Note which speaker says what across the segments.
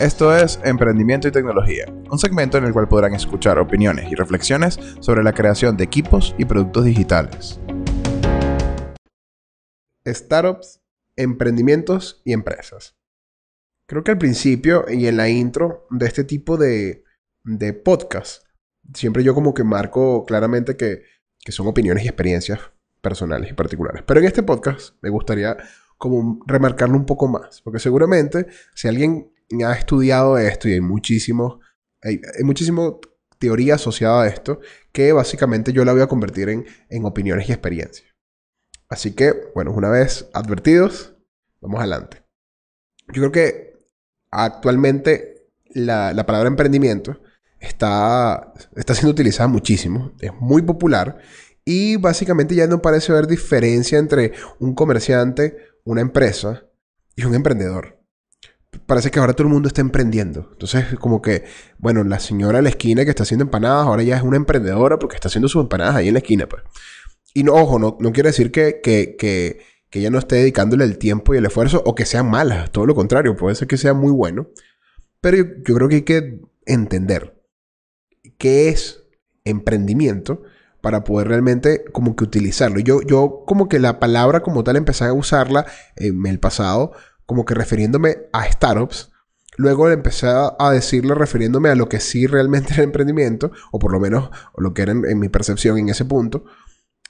Speaker 1: Esto es Emprendimiento y Tecnología, un segmento en el cual podrán escuchar opiniones y reflexiones sobre la creación de equipos y productos digitales. Startups, emprendimientos y empresas. Creo que al principio y en la intro de este tipo de, de podcast, siempre yo como que marco claramente que, que son opiniones y experiencias personales y particulares. Pero en este podcast me gustaría como remarcarlo un poco más, porque seguramente si alguien ha estudiado esto y hay muchísimo, hay, muchísimo teoría asociada a esto que básicamente yo la voy a convertir en, en opiniones y experiencias. Así que, bueno, una vez advertidos, vamos adelante. Yo creo que actualmente la, la palabra emprendimiento está, está siendo utilizada muchísimo, es muy popular y básicamente ya no parece haber diferencia entre un comerciante, una empresa y un emprendedor parece que ahora todo el mundo está emprendiendo. Entonces, como que, bueno, la señora en la esquina que está haciendo empanadas, ahora ya es una emprendedora porque está haciendo sus empanadas ahí en la esquina, pues. Y no, ojo, no, no quiere decir que, que, que, que ella no esté dedicándole el tiempo y el esfuerzo o que sean malas, todo lo contrario, puede ser que sea muy bueno. Pero yo, yo creo que hay que entender qué es emprendimiento para poder realmente como que utilizarlo. Yo, yo como que la palabra como tal empecé a usarla en el pasado como que refiriéndome a startups. Luego empecé a decirle refiriéndome a lo que sí realmente era emprendimiento, o por lo menos lo que era en, mi percepción en ese punto.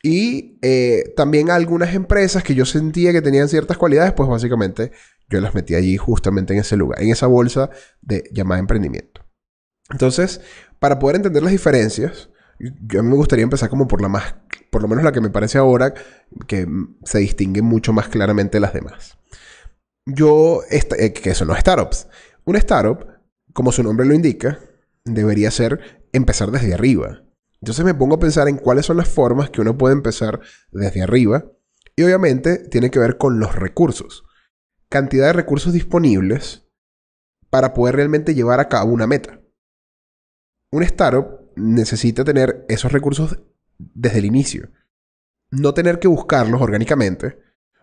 Speaker 1: Y eh, también a algunas empresas que yo sentía que tenían ciertas cualidades, pues básicamente yo las metí allí justamente en ese lugar, en esa bolsa de llamada emprendimiento. Entonces, para poder entender las diferencias, yo me gustaría empezar como por la más, por lo menos la que me parece ahora que se distingue mucho más claramente de las demás yo, eh, que son los startups. Un startup, como su nombre lo indica, debería ser empezar desde arriba. Entonces me pongo a pensar en cuáles son las formas que uno puede empezar desde arriba. Y obviamente tiene que ver con los recursos. Cantidad de recursos disponibles para poder realmente llevar a cabo una meta. Un startup necesita tener esos recursos desde el inicio. No tener que buscarlos orgánicamente,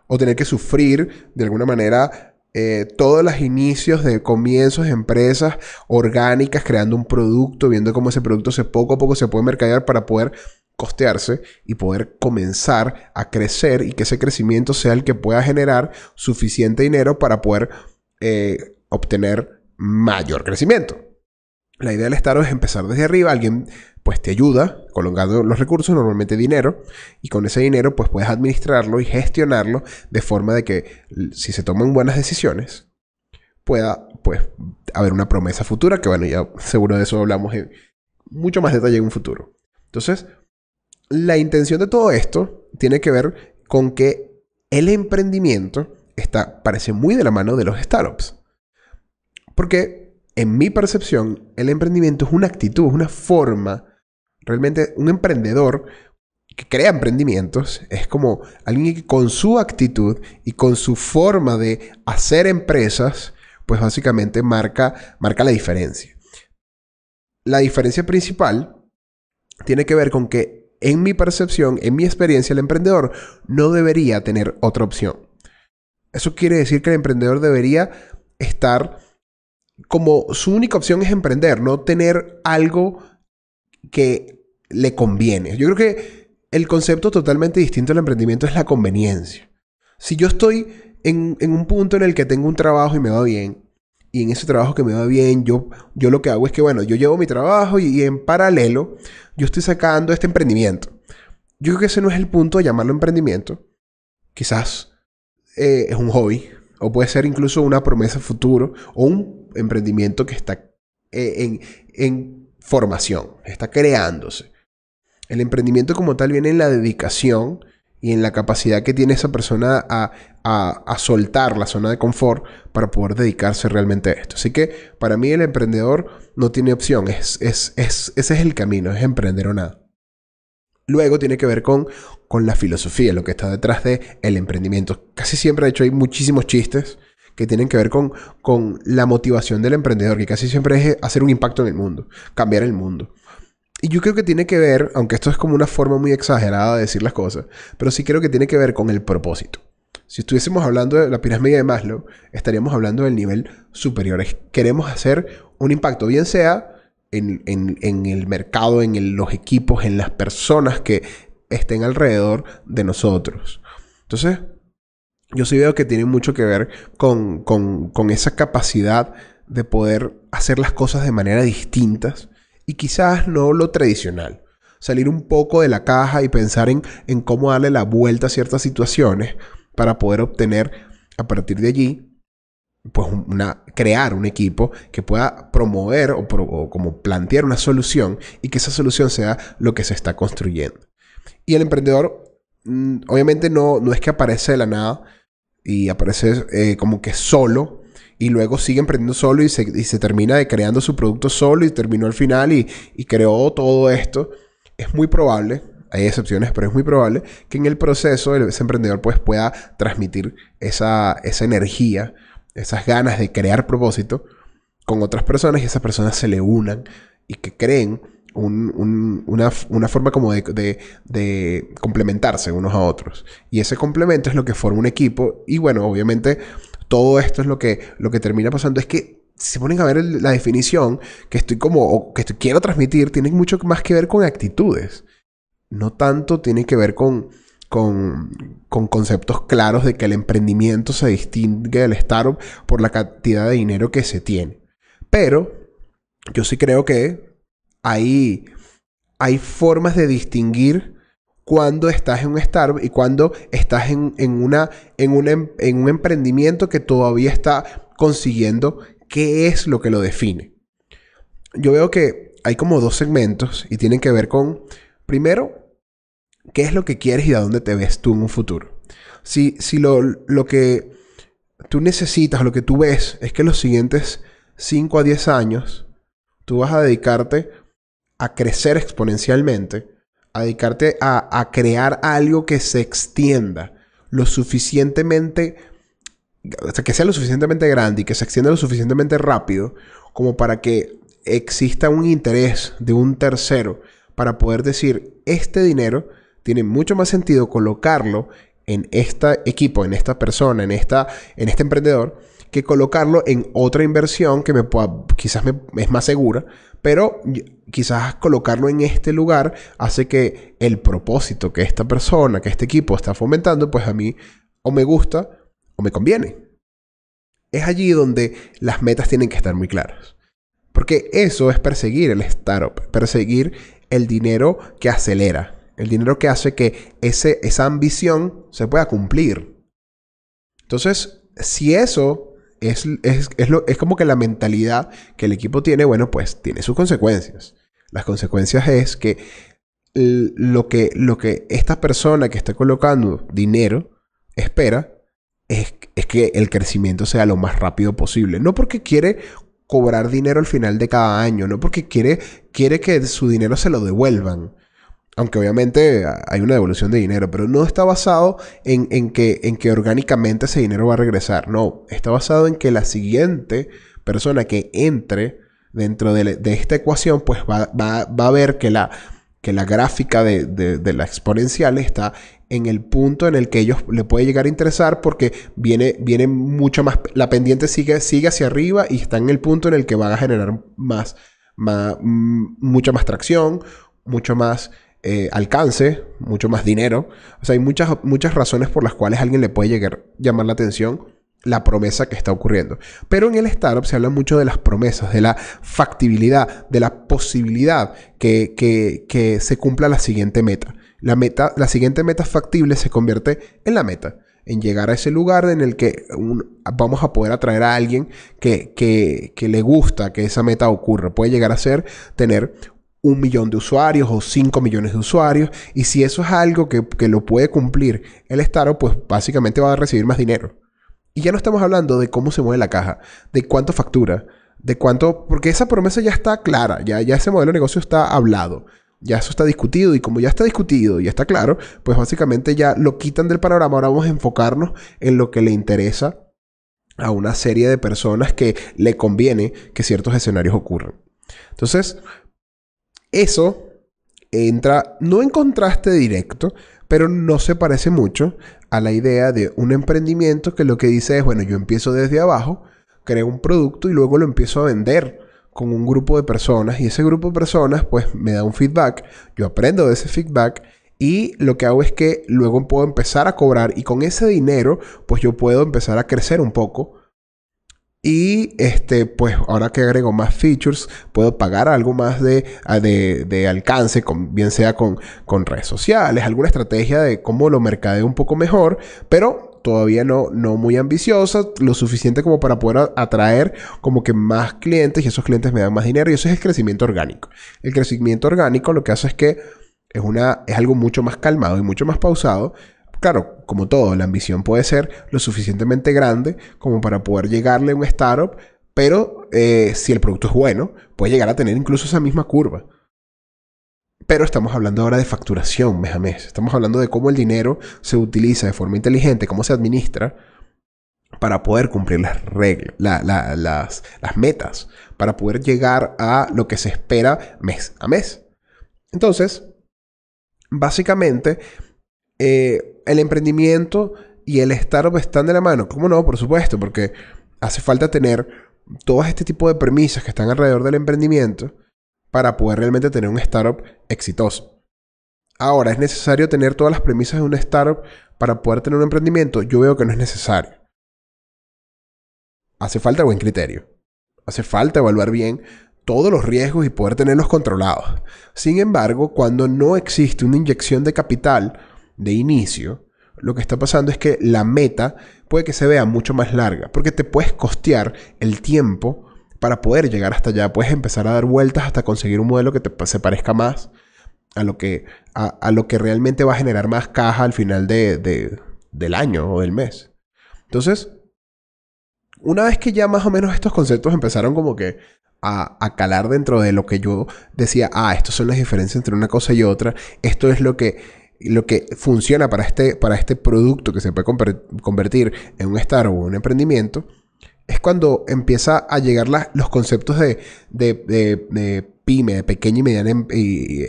Speaker 1: o tener que sufrir de alguna manera eh, todos los inicios de comienzos de empresas orgánicas creando un producto, viendo cómo ese producto se poco a poco se puede mercadear para poder costearse y poder comenzar a crecer y que ese crecimiento sea el que pueda generar suficiente dinero para poder eh, obtener mayor crecimiento. La idea del Estado es empezar desde arriba. Alguien pues te ayuda colocando los recursos, normalmente dinero, y con ese dinero pues puedes administrarlo y gestionarlo de forma de que si se toman buenas decisiones pueda pues haber una promesa futura, que bueno, ya seguro de eso hablamos en mucho más detalle en un futuro. Entonces, la intención de todo esto tiene que ver con que el emprendimiento está, parece muy de la mano de los startups. Porque en mi percepción, el emprendimiento es una actitud, es una forma. Realmente, un emprendedor que crea emprendimientos es como alguien que con su actitud y con su forma de hacer empresas, pues básicamente marca, marca la diferencia. La diferencia principal tiene que ver con que en mi percepción, en mi experiencia, el emprendedor no debería tener otra opción. Eso quiere decir que el emprendedor debería estar como su única opción es emprender, no tener algo que le conviene. Yo creo que el concepto totalmente distinto del emprendimiento es la conveniencia. Si yo estoy en, un punto en el que tengo un trabajo y me va bien, y en ese trabajo que me va bien, yo, yo lo que hago es que, bueno, yo llevo mi trabajo y, en paralelo yo estoy sacando este emprendimiento. Yo creo que ese no es el punto de llamarlo emprendimiento. Quizás eh, es un hobby, o puede ser incluso una promesa futuro, o un emprendimiento que está eh, en, formación, está creándose. El emprendimiento como tal viene en la dedicación y en la capacidad que tiene esa persona a, soltar la zona de confort para poder dedicarse realmente a esto. Así que para mí el emprendedor no tiene opción, es, es, ese es el camino, es emprender o nada. Luego tiene que ver con, con la filosofía, lo que está detrás del el emprendimiento. Casi siempre, de hecho, hay muchísimos chistes que tienen que ver con, con la motivación del emprendedor, que casi siempre es hacer un impacto en el mundo, cambiar el mundo. Y yo creo que tiene que ver, aunque esto es como una forma muy exagerada de decir las cosas, pero sí creo que tiene que ver con el propósito. Si estuviésemos hablando de la pirámide de Maslow, estaríamos hablando del nivel superior. Queremos hacer un impacto, bien sea en, el mercado, en los equipos, en las personas que estén alrededor de nosotros. Entonces, yo sí veo que tiene mucho que ver con, con esa capacidad de poder hacer las cosas de manera distintas y quizás no lo tradicional salir un poco de la caja y pensar en, en cómo darle la vuelta a ciertas situaciones para poder obtener a partir de allí pues una, crear un equipo que pueda promover o, como plantear una solución y que esa solución sea lo que se está construyendo. Y el emprendedor mm, obviamente no, no es que aparece de la nada y aparece eh, como que solo y luego sigue emprendiendo solo y se, y se, termina de creando su producto solo y terminó al final y, y creó todo esto es muy probable, hay excepciones, pero es muy probable que en el proceso ese emprendedor pues, pueda transmitir esa, esa energía, esas ganas de crear propósito con otras personas y esas personas se le unan y que creen una, forma como de, de, complementarse unos a otros. Y ese complemento es lo que forma un equipo. Y bueno, obviamente todo esto es lo que, lo que termina pasando. Es que si se ponen a ver la definición que estoy como, o que quiero transmitir, tiene mucho más que ver con actitudes. No tanto tiene que ver con, con, con, conceptos claros de que el emprendimiento se distingue del startup por la cantidad de dinero que se tiene. Pero yo sí creo que hay, hay formas de distinguir cuando estás en un startup y cuando estás en, una, en, un, en un emprendimiento que todavía está consiguiendo ¿Qué es lo que lo define? Yo veo que hay como dos segmentos y tienen que ver con, primero, qué es lo que quieres y a dónde te ves tú en un futuro. Si, si lo, lo que tú necesitas, lo que tú ves, es que los siguientes 5 a 10 años tú vas a dedicarte a crecer exponencialmente, a dedicarte a, a crear algo que se extienda lo suficientemente o sea, que sea lo suficientemente grande y que se extienda lo suficientemente rápido como para que exista un interés de un tercero para poder decir, este dinero tiene mucho más sentido colocarlo en este equipo, en esta persona, en, esta, en este emprendedor, que colocarlo en otra inversión que me pueda, quizás me, es más segura, pero quizás colocarlo en este lugar hace que el propósito que esta persona, que este equipo está fomentando, pues a mí o me gusta o me conviene. Es allí donde las metas tienen que estar muy claras. Porque eso es perseguir el startup, perseguir el dinero que acelera, el dinero que hace que ese, esa ambición se pueda cumplir. Entonces, si eso es, es, es como que la mentalidad que el equipo tiene, bueno, pues tiene sus consecuencias. Las consecuencias es que lo que, lo que esta persona que está colocando dinero espera es, que el crecimiento sea lo más rápido posible. No porque quiere cobrar dinero al final de cada año, no porque quiere, quiere que su dinero se lo devuelvan. Aunque obviamente hay una devolución de dinero, pero no está basado en, que, en que orgánicamente ese dinero va a regresar. No, está basado en que la siguiente persona que entre dentro de, esta ecuación, pues va, a ver que la, que la gráfica de, de, la exponencial está en el punto en el que ellos le puede llegar a interesar porque viene, viene mucho más, la pendiente sigue, sigue hacia arriba y está en el punto en el que van a generar más, más mm, mucha más tracción, mucho más eh, alcance, mucho más dinero. O sea, hay muchas, muchas razones por las cuales alguien le puede llegar llamar la atención la promesa que está ocurriendo. Pero en el startup se habla mucho de las promesas, de la factibilidad, de la posibilidad que, que, que se cumpla la siguiente meta la, meta, la siguiente meta factible se convierte en la meta, en llegar a ese lugar en el que vamos a poder atraer a alguien que, que, le gusta que esa meta ocurra. Puede llegar a ser tener un millón de usuarios o cinco millones de usuarios. Y si eso es algo que, que, lo puede cumplir el startup, pues básicamente va a recibir más dinero. Y ya no estamos hablando de cómo se mueve la caja, de cuánto factura, de cuánto, porque esa promesa ya está clara, ya, ya ese modelo de negocio está hablado. Ya eso está discutido y como ya está discutido y está claro, pues básicamente ya lo quitan del panorama. Ahora vamos a enfocarnos en lo que le interesa a una serie de personas que le conviene que ciertos escenarios ocurran. Entonces, eso entra no en contraste directo, pero no se parece mucho a la idea de un emprendimiento que lo que dice es, bueno, yo empiezo desde abajo, creo un producto y luego lo empiezo a vender con un grupo de personas. Y ese grupo de personas pues me da un feedback, yo aprendo de ese feedback y lo que hago es que luego puedo empezar a cobrar y con ese dinero pues yo puedo empezar a crecer un poco y este, pues ahora que agrego más features, puedo pagar algo más de, de, alcance, con, bien sea con, con, redes sociales, alguna estrategia de cómo lo mercadeo un poco mejor, pero todavía no, no muy ambiciosa, lo suficiente como para poder atraer como que más clientes y esos clientes me dan más dinero y eso es el crecimiento orgánico. El crecimiento orgánico lo que hace es que es, una, es algo mucho más calmado y mucho más pausado, claro, como todo, la ambición puede ser lo suficientemente grande como para poder llegarle a un startup, pero eh, si el producto es bueno, puede llegar a tener incluso esa misma curva. Pero estamos hablando ahora de facturación mes a mes. Estamos hablando de cómo el dinero se utiliza de forma inteligente, cómo se administra para poder cumplir las reglas, las, las metas, para poder llegar a lo que se espera mes a mes. Entonces, básicamente, eh, el emprendimiento y el startup están de la mano. ¿Cómo no? Por supuesto, porque hace falta tener todo este tipo de premisas que están alrededor del emprendimiento para poder realmente tener un startup exitoso. Ahora, ¿es necesario tener todas las premisas de un startup para poder tener un emprendimiento? Yo veo que no es necesario. Hace falta buen criterio. Hace falta evaluar bien todos los riesgos y poder tenerlos controlados. Sin embargo, cuando no existe una inyección de capital de inicio, lo que está pasando es que la meta puede que se vea mucho más larga, porque te puedes costear el tiempo para poder llegar hasta allá. Puedes empezar a dar vueltas hasta conseguir un modelo que te, se parezca más a lo, que, a, lo que realmente va a generar más caja al final de, del año o del mes. Entonces, una vez que ya más o menos estos conceptos empezaron como que a, a, calar dentro de lo que yo decía, ah, estas son las diferencias entre una cosa y otra, esto es lo que lo que funciona para este, para este producto que se puede convertir en un startup o un emprendimiento, es cuando empieza a llegar los conceptos de, de, pyme, de pequeña y mediana em,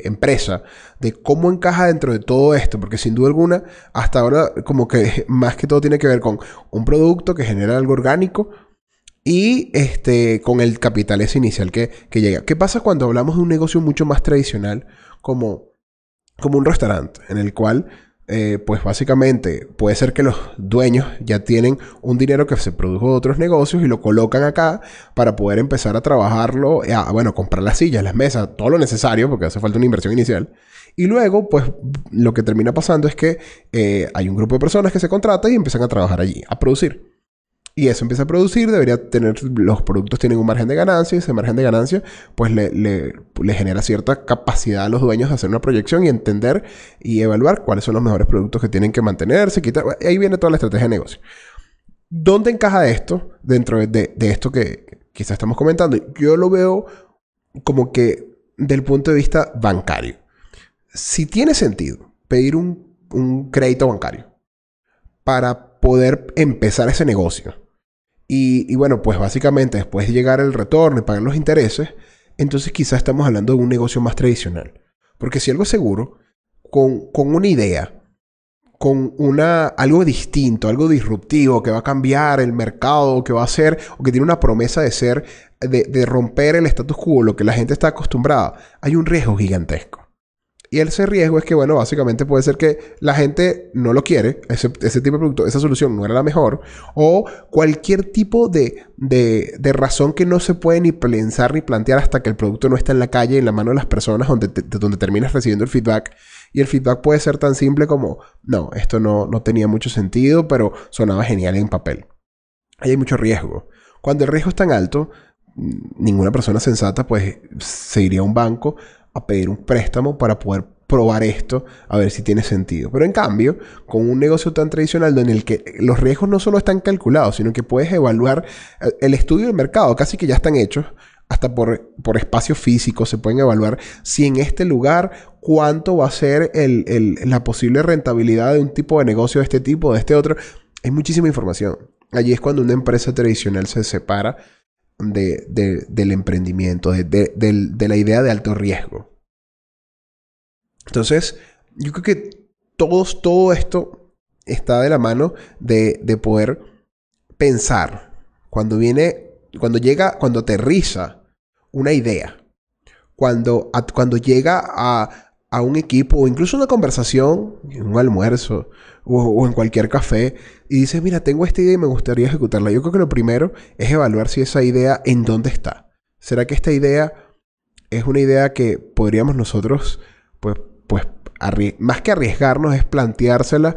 Speaker 1: empresa, de cómo encaja dentro de todo esto, porque sin duda alguna, hasta ahora como que más que todo tiene que ver con un producto que genera algo orgánico y este, con el capital ese inicial que, que llega. ¿Qué pasa cuando hablamos de un negocio mucho más tradicional como como un restaurante en el cual, eh, pues básicamente puede ser que los dueños ya tienen un dinero que se produjo de otros negocios y lo colocan acá para poder empezar a trabajarlo, a, bueno, comprar las sillas, las mesas, todo lo necesario, porque hace falta una inversión inicial. Y luego, pues lo que termina pasando es que eh, hay un grupo de personas que se contrata y empiezan a trabajar allí, a producir y eso empieza a producir, debería tener, los productos tienen un margen de ganancia y ese margen de ganancia pues le, le, genera cierta capacidad a los dueños de hacer una proyección y entender y evaluar cuáles son los mejores productos que tienen que mantenerse, quitar, ahí viene toda la estrategia de negocio. ¿Dónde encaja esto dentro de, de esto que quizás estamos comentando? Yo lo veo como que del punto de vista bancario. Si tiene sentido pedir un, un crédito bancario para poder empezar ese negocio, y, bueno, pues básicamente después de llegar el retorno y pagar los intereses, entonces quizás estamos hablando de un negocio más tradicional. Porque si algo seguro, con, con una idea, con una, algo distinto, algo disruptivo que va a cambiar el mercado, que va a ser, o que tiene una promesa de ser, de, de romper el status quo, lo que la gente está acostumbrada, hay un riesgo gigantesco. Y ese riesgo es que, bueno, básicamente puede ser que la gente no lo quiere, ese, tipo de producto, esa solución no era la mejor, o cualquier tipo de, de, razón que no se puede ni pensar ni plantear hasta que el producto no está en la calle, en la mano de las personas, donde, donde terminas recibiendo el feedback. Y el feedback puede ser tan simple como, no, esto no, no tenía mucho sentido, pero sonaba genial en papel. Hay mucho riesgo. Cuando el riesgo es tan alto, ninguna persona sensata pues se iría a un banco a pedir un préstamo para poder probar esto a ver si tiene sentido. Pero en cambio, con un negocio tan tradicional en el que los riesgos no solo están calculados, sino que puedes evaluar eh, el estudio del mercado, casi que ya están hechos, hasta por, por espacio físico se pueden evaluar si en este lugar cuánto va a ser la posible rentabilidad de un tipo de negocio de este tipo, de este otro. Hay muchísima información. Allí es cuando una empresa tradicional se separa de, del emprendimiento, de, de, la idea de alto riesgo. Entonces, yo creo que todos, todo esto está de la mano de, de poder pensar. Cuando viene, cuando llega, cuando aterriza una idea, cuando, cuando llega a, a un equipo o incluso una conversación, un almuerzo o, en cualquier café y dices, mira, tengo esta idea y me gustaría ejecutarla. Yo creo que lo primero es evaluar si esa idea en dónde está. ¿Será que esta idea es una idea que podríamos nosotros, pues, pues más que arriesgarnos, es planteársela,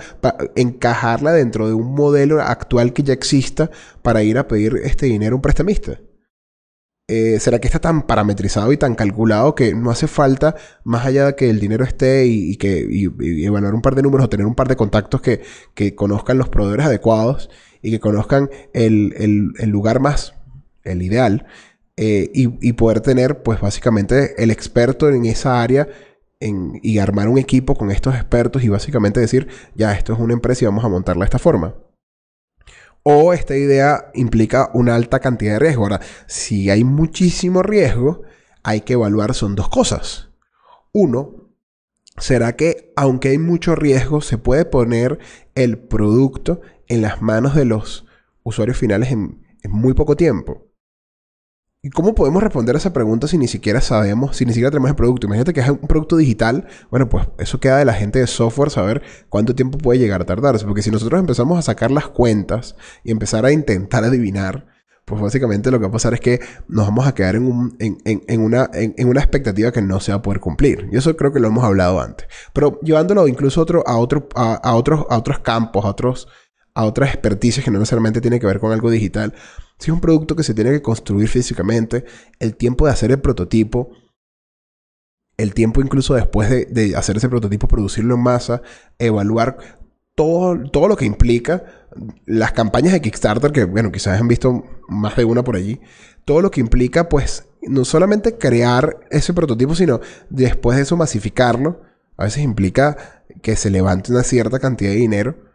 Speaker 1: encajarla dentro de un modelo actual que ya exista para ir a pedir este dinero a un prestamista? Eh, ¿será que está tan parametrizado y tan calculado que no hace falta, más allá de que el dinero esté y, que evaluar un par de números o tener un par de contactos que, conozcan los proveedores adecuados y que conozcan el, lugar más, el ideal, eh, y, poder tener, pues básicamente, el experto en esa área y armar un equipo con estos expertos y básicamente decir, ya, esto es una empresa y vamos a montarla de esta forma? O esta idea implica una alta cantidad de riesgo. Ahora, si hay muchísimo riesgo, hay que evaluar son dos cosas. Uno, ¿será que aunque hay mucho riesgo, se puede poner el producto en las manos de los usuarios finales en, en muy poco tiempo? ¿Y cómo podemos responder a esa pregunta si ni siquiera sabemos, si ni siquiera tenemos el producto? Imagínate que es un producto digital. Bueno, pues eso queda de la gente de software saber cuánto tiempo puede llegar a tardarse. Porque si nosotros empezamos a sacar las cuentas y empezar a intentar adivinar, pues básicamente lo que va a pasar es que nos vamos a quedar en, una, expectativa que no se va a poder cumplir. Y eso creo que lo hemos hablado antes. Pero llevándolo incluso a, otro, a, a, otros, a campos, a, a otras experticias que no necesariamente tienen que ver con algo digital si es un producto que se tiene que construir físicamente, el tiempo de hacer el prototipo, el tiempo incluso después de, hacer ese prototipo, producirlo en masa, evaluar todo, todo, lo que implica las campañas de Kickstarter, que bueno, quizás han visto más de una por allí, todo lo que implica pues no solamente crear ese prototipo, sino después de eso masificarlo, a veces implica que se levante una cierta cantidad de dinero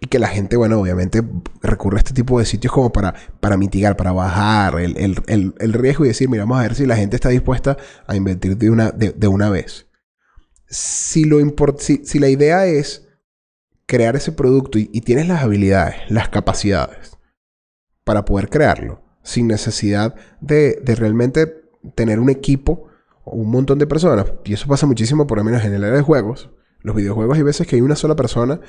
Speaker 1: y que la gente, bueno, obviamente recurre a este tipo de sitios como para, para mitigar, para bajar el, riesgo y decir, mira, vamos a ver si la gente está dispuesta a invertir de una, de, una vez. Si, lo si, si, la idea es crear ese producto y, tienes las habilidades, las capacidades para poder crearlo, sin necesidad de, de realmente tener un equipo o un montón de personas, y eso pasa muchísimo por lo menos en el área de juegos, los videojuegos hay veces que hay una sola persona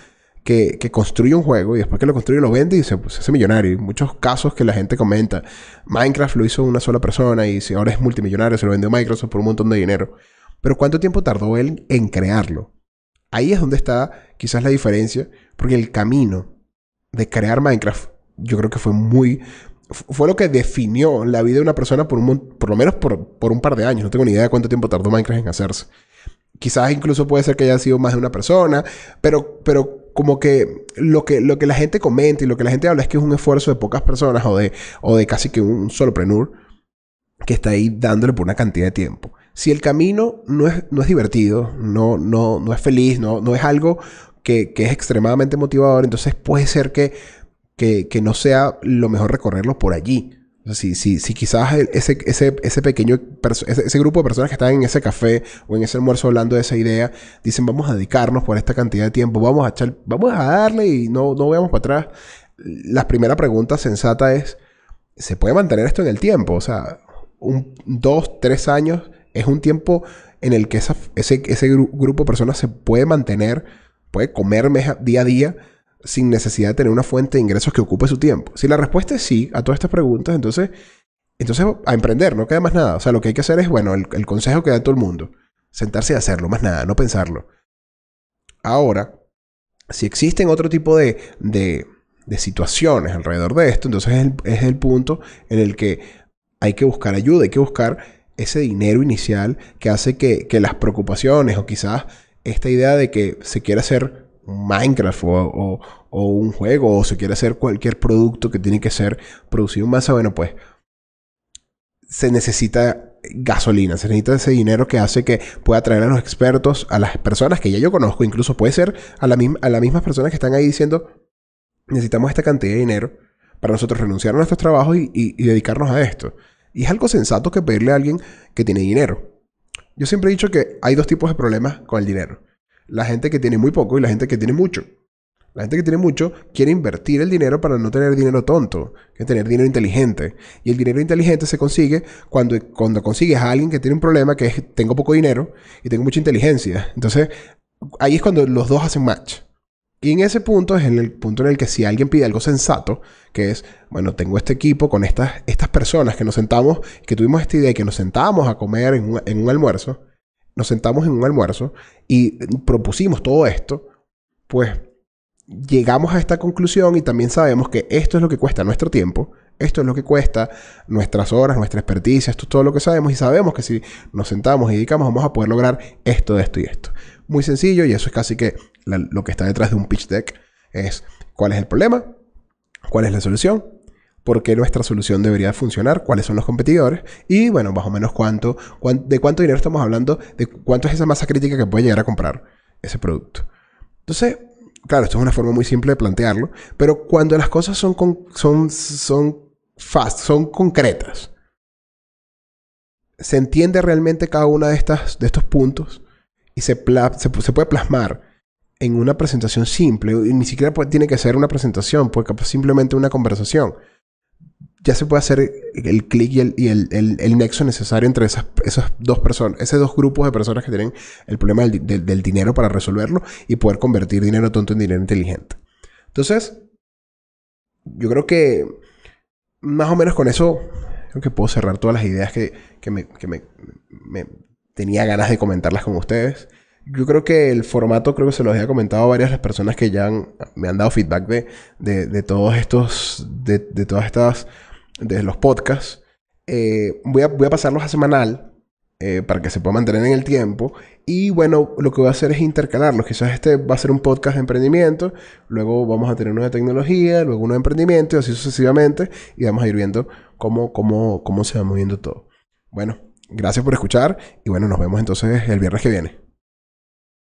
Speaker 1: que, construye un juego y después que lo construye lo vende y se, pues, hace millonario. Hay muchos casos que la gente comenta. Minecraft lo hizo una sola persona y ahora es multimillonario, se lo vendió Microsoft por un montón de dinero. Pero ¿cuánto tiempo tardó él en crearlo? Ahí es donde está quizás la diferencia, porque el camino de crear Minecraft yo creo que fue muy... Fue lo que definió la vida de una persona por, un, por lo menos por, por un par de años. No tengo ni idea de cuánto tiempo tardó Minecraft en hacerse. Quizás incluso puede ser que haya sido más de una persona, pero, pero como que lo, que lo que la gente comenta y lo que la gente habla es que es un esfuerzo de pocas personas o de, o de casi que un solo prenur que está ahí dándole por una cantidad de tiempo. Si el camino no es, no es divertido, no, no, no es feliz, no, no es algo que, que es extremadamente motivador, entonces puede ser que, que, que no sea lo mejor recorrerlo por allí. Si, si, si quizás ese, ese, ese pequeño, ese, grupo de personas que están en ese café o en ese almuerzo hablando de esa idea, dicen vamos a dedicarnos por esta cantidad de tiempo, vamos a echar, vamos a darle y no, no veamos para atrás. La primera pregunta sensata es, ¿se puede mantener esto en el tiempo? O sea, un, dos, tres años es un tiempo en el que ese, ese grupo de personas se puede mantener, puede comer día a día sin necesidad de tener una fuente de ingresos que ocupe su tiempo? Si la respuesta es sí a todas estas preguntas, entonces, entonces a emprender, no queda más nada. O sea, lo que hay que hacer es, bueno, el, consejo que da todo el mundo, sentarse y hacerlo, más nada, no pensarlo. Ahora, si existen otro tipo de, de, situaciones alrededor de esto, entonces es el, es el punto en el que hay que buscar ayuda, hay que buscar ese dinero inicial que hace que, que las preocupaciones o quizás esta idea de que se quiera hacer Minecraft o, un juego o se quiere hacer cualquier producto que tiene que ser producido en masa, bueno, pues se necesita gasolina, se necesita ese dinero que hace que pueda traer a los expertos, a las personas que ya yo conozco, incluso puede ser a, la a las mismas personas que están ahí diciendo, necesitamos esta cantidad de dinero para nosotros renunciar a nuestros trabajos y dedicarnos a esto. Y es algo sensato que pedirle a alguien que tiene dinero. Yo siempre he dicho que hay dos tipos de problemas con el dinero. La gente que tiene muy poco y la gente que tiene mucho. La gente que tiene mucho quiere invertir el dinero para no tener dinero tonto, que tener dinero inteligente. Y el dinero inteligente se consigue cuando, cuando consigues a alguien que tiene un problema que es tengo poco dinero y tengo mucha inteligencia. Entonces, ahí es cuando los dos hacen match. Y en ese punto es en el punto en el que si alguien pide algo sensato, que es, bueno, tengo este equipo con estas, estas personas que nos sentamos, que tuvimos esta idea y que nos sentamos a comer en un, en un almuerzo, nos sentamos en un almuerzo y propusimos todo esto, pues llegamos a esta conclusión y también sabemos que esto es lo que cuesta nuestro tiempo, esto es lo que cuesta nuestras horas, nuestra experticia, esto es todo lo que sabemos y sabemos que si nos sentamos y dedicamos vamos a poder lograr esto, esto y esto. Muy sencillo y eso es casi que lo que está detrás de un pitch deck. Es cuál es el problema, cuál es la solución, por qué nuestra solución debería funcionar, cuáles son los competidores y, bueno, más o menos cuánto, de cuánto dinero estamos hablando, de cuánto es esa masa crítica que puede llegar a comprar ese producto. Entonces, claro, esto es una forma muy simple de plantearlo, pero cuando las cosas son, son, son fast, son concretas, se entiende realmente cada uno de, de estos puntos y se, se, puede plasmar en una presentación simple, y ni siquiera tiene que ser una presentación, puede simplemente una conversación. Ya se puede hacer el clic y, el, y el, el, nexo necesario entre esas, esas, dos personas, esos dos grupos de personas que tienen el problema del, del, dinero para resolverlo y poder convertir dinero tonto en dinero inteligente. Entonces, yo creo que más o menos con eso creo que puedo cerrar todas las ideas que, que, me, que me, tenía ganas de comentarlas con ustedes. Yo creo que el formato, creo que se los había comentado a varias personas que ya me han dado feedback de, de, todos estos, de, de, todas estas, de los podcasts. Eh, voy, a, voy a pasarlos a semanal eh, para que se pueda mantener en el tiempo. Y bueno, lo que voy a hacer es intercalarlos. Quizás este va a ser un podcast de emprendimiento, luego vamos a tener uno de tecnología, luego uno de emprendimiento y así sucesivamente. Y vamos a ir viendo cómo, cómo, cómo se va moviendo todo. Bueno, Gracias por escuchar y bueno, nos vemos entonces el viernes que viene.